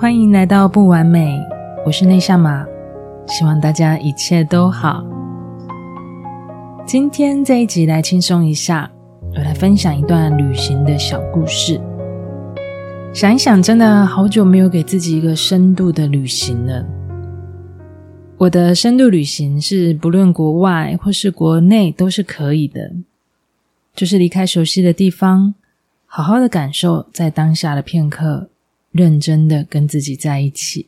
欢迎来到不完美，我是内夏玛，希望大家一切都好。今天这一集来轻松一下，我来分享一段旅行的小故事。想一想，真的好久没有给自己一个深度的旅行了。我的深度旅行是不论国外或是国内都是可以的，就是离开熟悉的地方，好好的感受在当下的片刻。认真的跟自己在一起，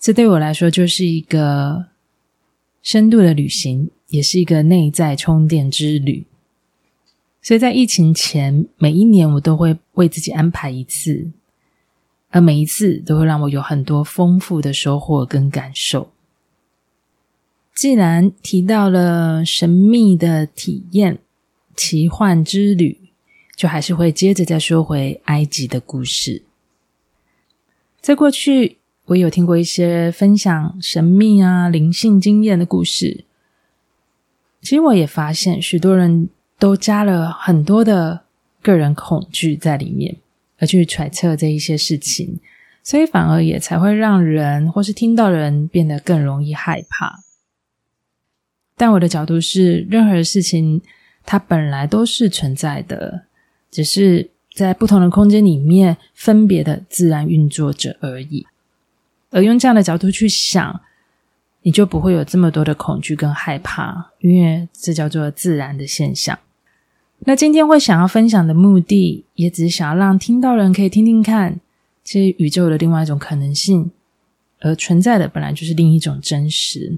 这对我来说就是一个深度的旅行，也是一个内在充电之旅。所以在疫情前，每一年我都会为自己安排一次，而每一次都会让我有很多丰富的收获跟感受。既然提到了神秘的体验、奇幻之旅，就还是会接着再说回埃及的故事。在过去，我有听过一些分享神秘啊、灵性经验的故事。其实我也发现，许多人都加了很多的个人恐惧在里面，而去揣测这一些事情，所以反而也才会让人或是听到人变得更容易害怕。但我的角度是，任何事情它本来都是存在的，只是。在不同的空间里面，分别的自然运作着而已。而用这样的角度去想，你就不会有这么多的恐惧跟害怕，因为这叫做自然的现象。那今天会想要分享的目的，也只是想要让听到人可以听听看，其实宇宙的另外一种可能性，而存在的本来就是另一种真实，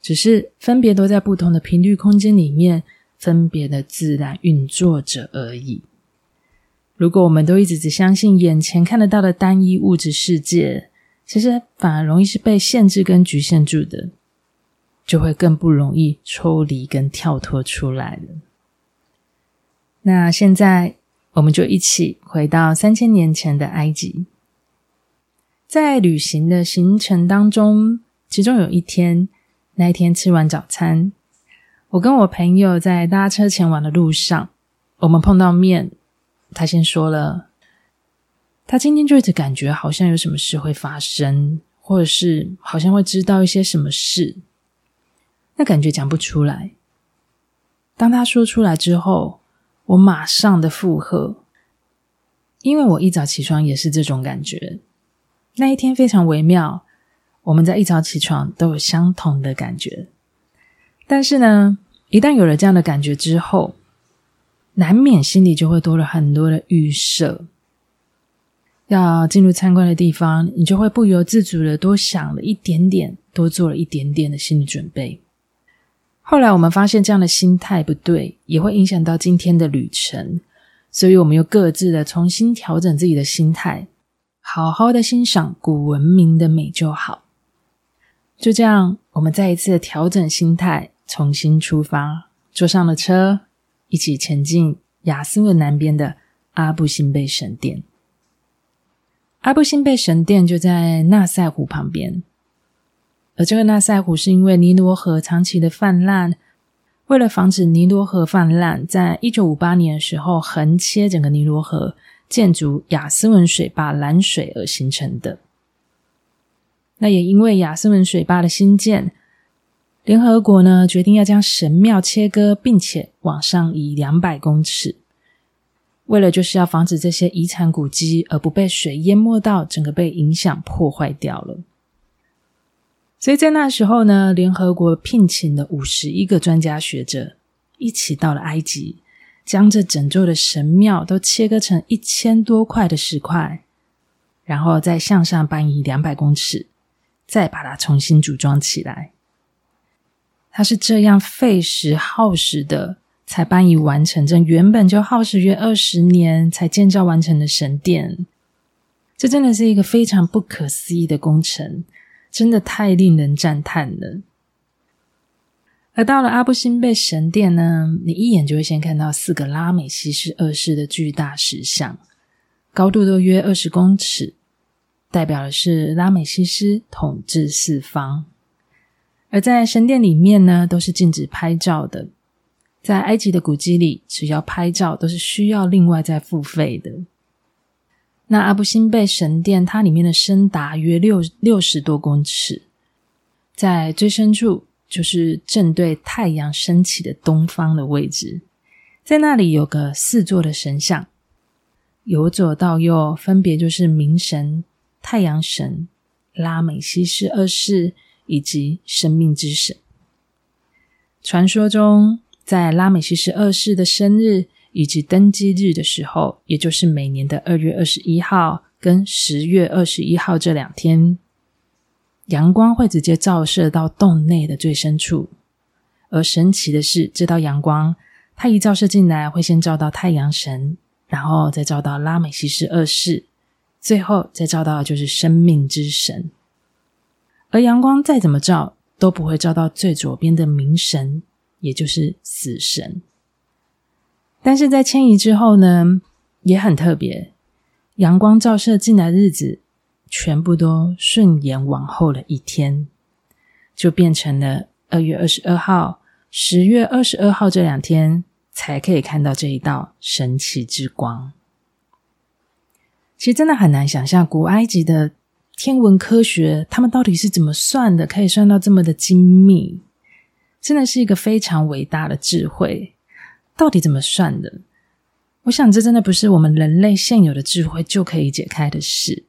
只是分别都在不同的频率空间里面，分别的自然运作着而已。如果我们都一直只相信眼前看得到的单一物质世界，其实反而容易是被限制跟局限住的，就会更不容易抽离跟跳脱出来了。那现在，我们就一起回到三千年前的埃及，在旅行的行程当中，其中有一天，那一天吃完早餐，我跟我朋友在搭车前往的路上，我们碰到面。他先说了，他今天就一直感觉好像有什么事会发生，或者是好像会知道一些什么事，那感觉讲不出来。当他说出来之后，我马上的附和，因为我一早起床也是这种感觉。那一天非常微妙，我们在一早起床都有相同的感觉，但是呢，一旦有了这样的感觉之后，难免心里就会多了很多的预设，要进入参观的地方，你就会不由自主的多想了一点点，多做了一点点的心理准备。后来我们发现这样的心态不对，也会影响到今天的旅程，所以我们又各自的重新调整自己的心态，好好的欣赏古文明的美就好。就这样，我们再一次的调整心态，重新出发，坐上了车。一起前进亚斯文南边的阿布辛贝神殿。阿布辛贝神殿就在纳赛湖旁边，而这个纳赛湖是因为尼罗河长期的泛滥，为了防止尼罗河泛滥，在一九五八年的时候横切整个尼罗河，建筑亚斯文水坝拦水而形成的。那也因为亚斯文水坝的兴建。联合国呢，决定要将神庙切割，并且往上移两百公尺，为了就是要防止这些遗产古迹而不被水淹没到，整个被影响破坏掉了。所以在那时候呢，联合国聘请了五十一个专家学者，一起到了埃及，将这整座的神庙都切割成一千多块的石块，然后再向上搬移两百公尺，再把它重新组装起来。他是这样费时耗时的，才搬移完成这原本就耗时约二十年才建造完成的神殿。这真的是一个非常不可思议的工程，真的太令人赞叹了。而到了阿布辛贝神殿呢，你一眼就会先看到四个拉美西斯二世的巨大石像，高度都约二十公尺，代表的是拉美西斯统治四方。而在神殿里面呢，都是禁止拍照的。在埃及的古迹里，只要拍照都是需要另外再付费的。那阿布辛贝神殿，它里面的深达约六六十多公尺，在最深处就是正对太阳升起的东方的位置，在那里有个四座的神像，由左到右分别就是冥神、太阳神、拉美西斯二世以及生命之神。传说中，在拉美西斯二世的生日以及登基日的时候，也就是每年的二月二十一号跟十月二十一号这两天，阳光会直接照射到洞内的最深处。而神奇的是，这道阳光它一照射进来，会先照到太阳神，然后再照到拉美西斯二世，最后再照到的就是生命之神。而阳光再怎么照，都不会照到最左边的冥神，也就是死神。但是在迁移之后呢，也很特别，阳光照射进来的日子，全部都顺延往后了一天，就变成了二月二十二号、十月二十二号这两天才可以看到这一道神奇之光。其实真的很难想象古埃及的。天文科学，他们到底是怎么算的？可以算到这么的精密，真的是一个非常伟大的智慧。到底怎么算的？我想，这真的不是我们人类现有的智慧就可以解开的事。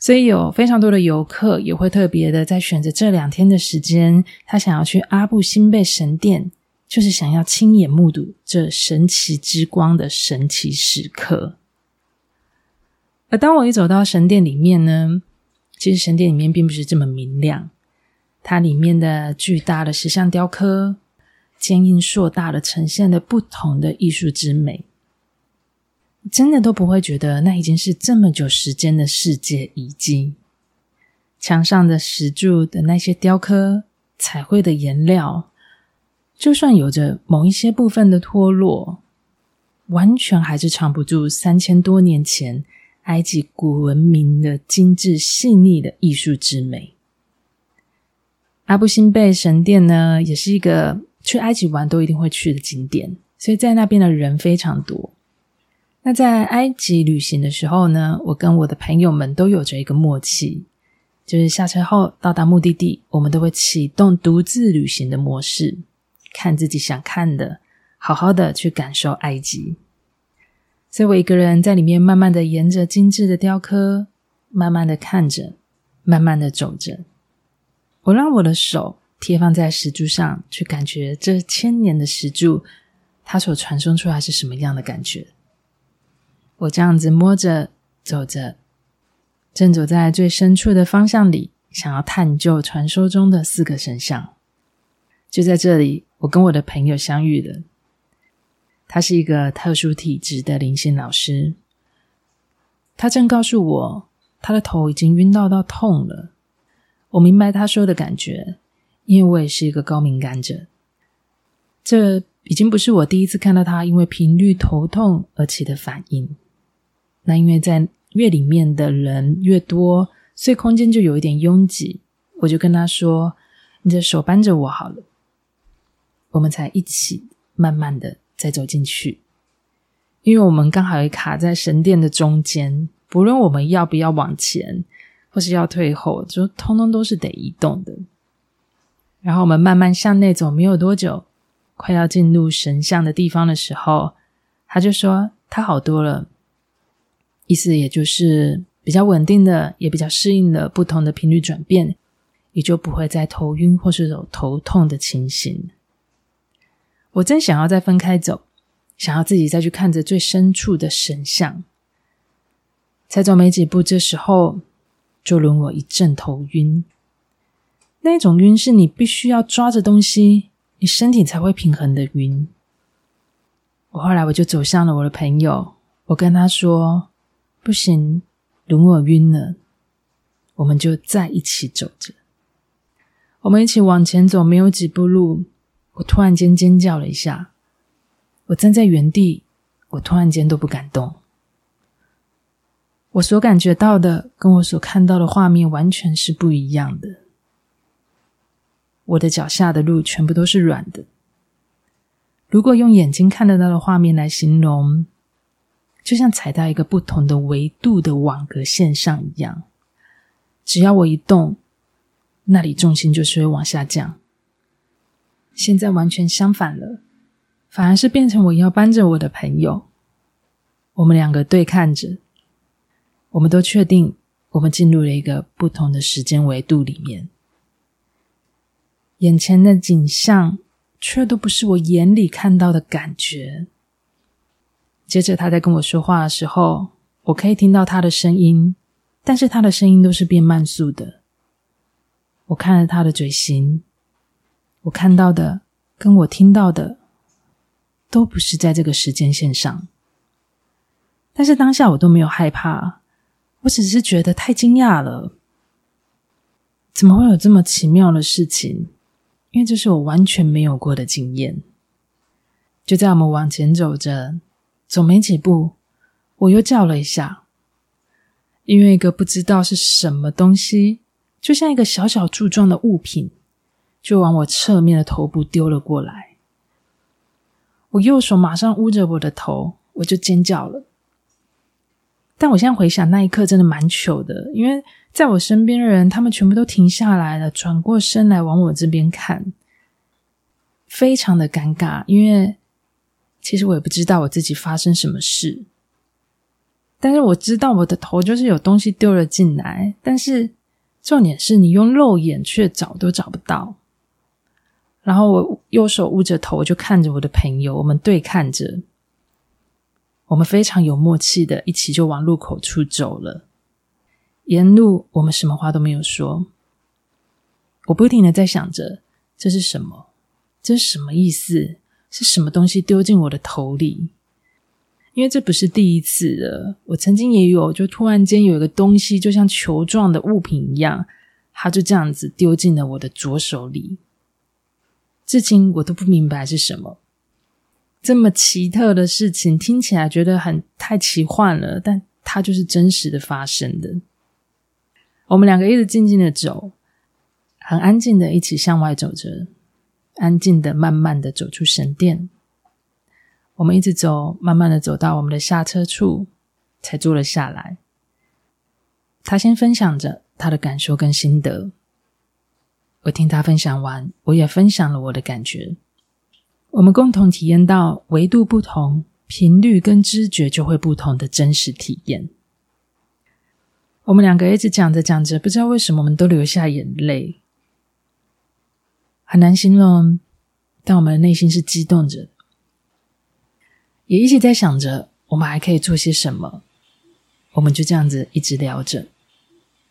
所以，有非常多的游客也会特别的在选择这两天的时间，他想要去阿布辛贝神殿，就是想要亲眼目睹这神奇之光的神奇时刻。而当我一走到神殿里面呢，其实神殿里面并不是这么明亮，它里面的巨大的石像雕刻，坚硬硕大的呈现了不同的艺术之美，真的都不会觉得那已经是这么久时间的世界遗迹。墙上的石柱的那些雕刻，彩绘的颜料，就算有着某一些部分的脱落，完全还是藏不住三千多年前。埃及古文明的精致细腻的艺术之美。阿布辛贝神殿呢，也是一个去埃及玩都一定会去的景点，所以在那边的人非常多。那在埃及旅行的时候呢，我跟我的朋友们都有着一个默契，就是下车后到达目的地，我们都会启动独自旅行的模式，看自己想看的，好好的去感受埃及。所以我一个人在里面，慢慢的沿着精致的雕刻，慢慢的看着，慢慢的走着。我让我的手贴放在石柱上，去感觉这千年的石柱，它所传送出来是什么样的感觉。我这样子摸着走着，正走在最深处的方向里，想要探究传说中的四个神像。就在这里，我跟我的朋友相遇了。他是一个特殊体质的灵性老师，他正告诉我，他的头已经晕到到痛了。我明白他说的感觉，因为我也是一个高敏感者。这已经不是我第一次看到他因为频率头痛而起的反应。那因为在越里面的人越多，所以空间就有一点拥挤。我就跟他说：“你的手扳着我好了。”我们才一起慢慢的。再走进去，因为我们刚好也卡在神殿的中间，不论我们要不要往前，或是要退后，就通通都是得移动的。然后我们慢慢向内走，没有多久，快要进入神像的地方的时候，他就说他好多了，意思也就是比较稳定的，也比较适应了不同的频率转变，也就不会再头晕或是有头痛的情形。我真想要再分开走，想要自己再去看着最深处的神像。才走没几步，这时候就轮我一阵头晕。那种晕是你必须要抓着东西，你身体才会平衡的晕。我后来我就走向了我的朋友，我跟他说：“不行，轮我晕了。”我们就在一起走着，我们一起往前走，没有几步路。我突然间尖叫了一下，我站在原地，我突然间都不敢动。我所感觉到的跟我所看到的画面完全是不一样的。我的脚下的路全部都是软的。如果用眼睛看得到的画面来形容，就像踩到一个不同的维度的网格线上一样。只要我一动，那里重心就是会往下降。现在完全相反了，反而是变成我要搬着我的朋友，我们两个对看着，我们都确定我们进入了一个不同的时间维度里面，眼前的景象却都不是我眼里看到的感觉。接着他在跟我说话的时候，我可以听到他的声音，但是他的声音都是变慢速的。我看了他的嘴型。我看到的跟我听到的都不是在这个时间线上，但是当下我都没有害怕，我只是觉得太惊讶了，怎么会有这么奇妙的事情？因为这是我完全没有过的经验。就在我们往前走着，走没几步，我又叫了一下，因为一个不知道是什么东西，就像一个小小柱状的物品。就往我侧面的头部丢了过来，我右手马上捂着我的头，我就尖叫了。但我现在回想那一刻真的蛮糗的，因为在我身边的人，他们全部都停下来了，转过身来往我这边看，非常的尴尬。因为其实我也不知道我自己发生什么事，但是我知道我的头就是有东西丢了进来，但是重点是你用肉眼却找都找不到。然后我右手捂着头，我就看着我的朋友，我们对看着，我们非常有默契的，一起就往路口处走了。沿路我们什么话都没有说，我不停的在想着这是什么，这是什么意思？是什么东西丢进我的头里？因为这不是第一次了，我曾经也有，就突然间有一个东西，就像球状的物品一样，它就这样子丢进了我的左手里。至今我都不明白是什么，这么奇特的事情，听起来觉得很太奇幻了，但它就是真实的发生的。我们两个一直静静的走，很安静的一起向外走着，安静的慢慢的走出神殿。我们一直走，慢慢的走到我们的下车处，才坐了下来。他先分享着他的感受跟心得。我听他分享完，我也分享了我的感觉。我们共同体验到维度不同，频率跟知觉就会不同的真实体验。我们两个一直讲着讲着，不知道为什么我们都流下眼泪，很难形容，但我们的内心是激动着，也一直在想着我们还可以做些什么。我们就这样子一直聊着。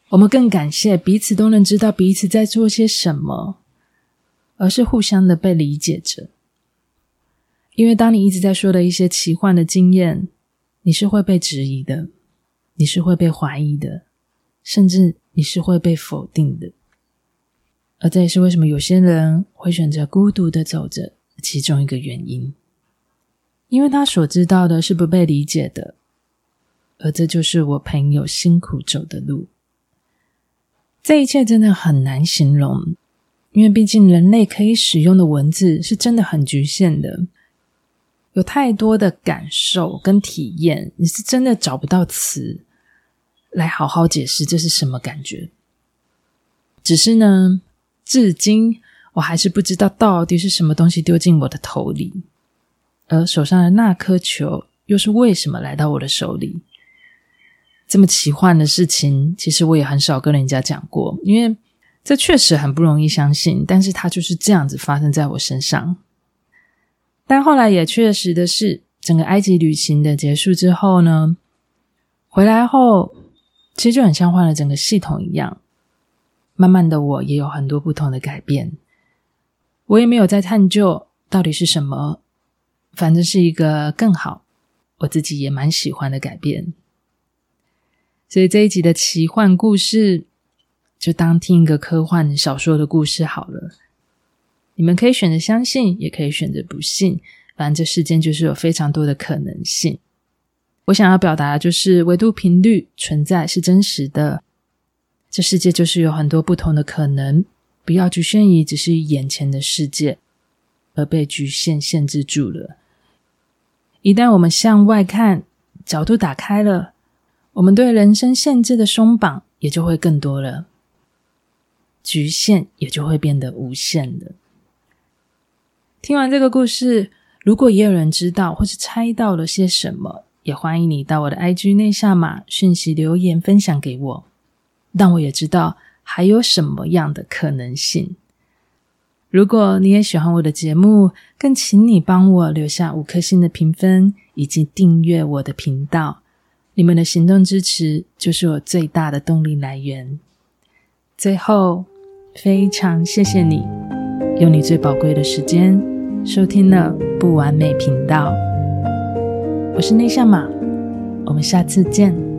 我们更感谢彼此都能知道彼此在做些什么，而是互相的被理解着。因为当你一直在说的一些奇幻的经验，你是会被质疑的，你是会被怀疑的，甚至你是会被否定的。而这也是为什么有些人会选择孤独的走着，其中一个原因，因为他所知道的是不被理解的，而这就是我朋友辛苦走的路。这一切真的很难形容，因为毕竟人类可以使用的文字是真的很局限的，有太多的感受跟体验，你是真的找不到词来好好解释这是什么感觉。只是呢，至今我还是不知道到底是什么东西丢进我的头里，而手上的那颗球又是为什么来到我的手里。这么奇幻的事情，其实我也很少跟人家讲过，因为这确实很不容易相信。但是它就是这样子发生在我身上。但后来也确实的是，整个埃及旅行的结束之后呢，回来后其实就很像换了整个系统一样。慢慢的，我也有很多不同的改变。我也没有再探究到底是什么，反正是一个更好，我自己也蛮喜欢的改变。所以这一集的奇幻故事，就当听一个科幻小说的故事好了。你们可以选择相信，也可以选择不信。反正这世间就是有非常多的可能性。我想要表达的就是，维度频率存在是真实的。这世界就是有很多不同的可能，不要局限于只是眼前的世界，而被局限限制住了。一旦我们向外看，角度打开了，我们对人生限制的松绑也就会更多了，局限也就会变得无限的。听完这个故事，如果也有人知道或是猜到了些什么，也欢迎你到我的 IG 内夏玛讯息留言分享给我，让我也知道还有什么样的可能性。如果你也喜欢我的节目，更请你帮我留下五颗星的评分，以及订阅我的频道。你们的行动支持就是我最大的动力来源。最后，非常谢谢你用你最宝贵的时间收听了不完美频道。我是内向马，我们下次见。